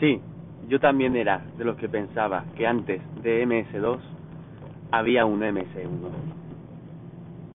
Sí, yo también era de los que pensaba que antes de MS2 había un MS1.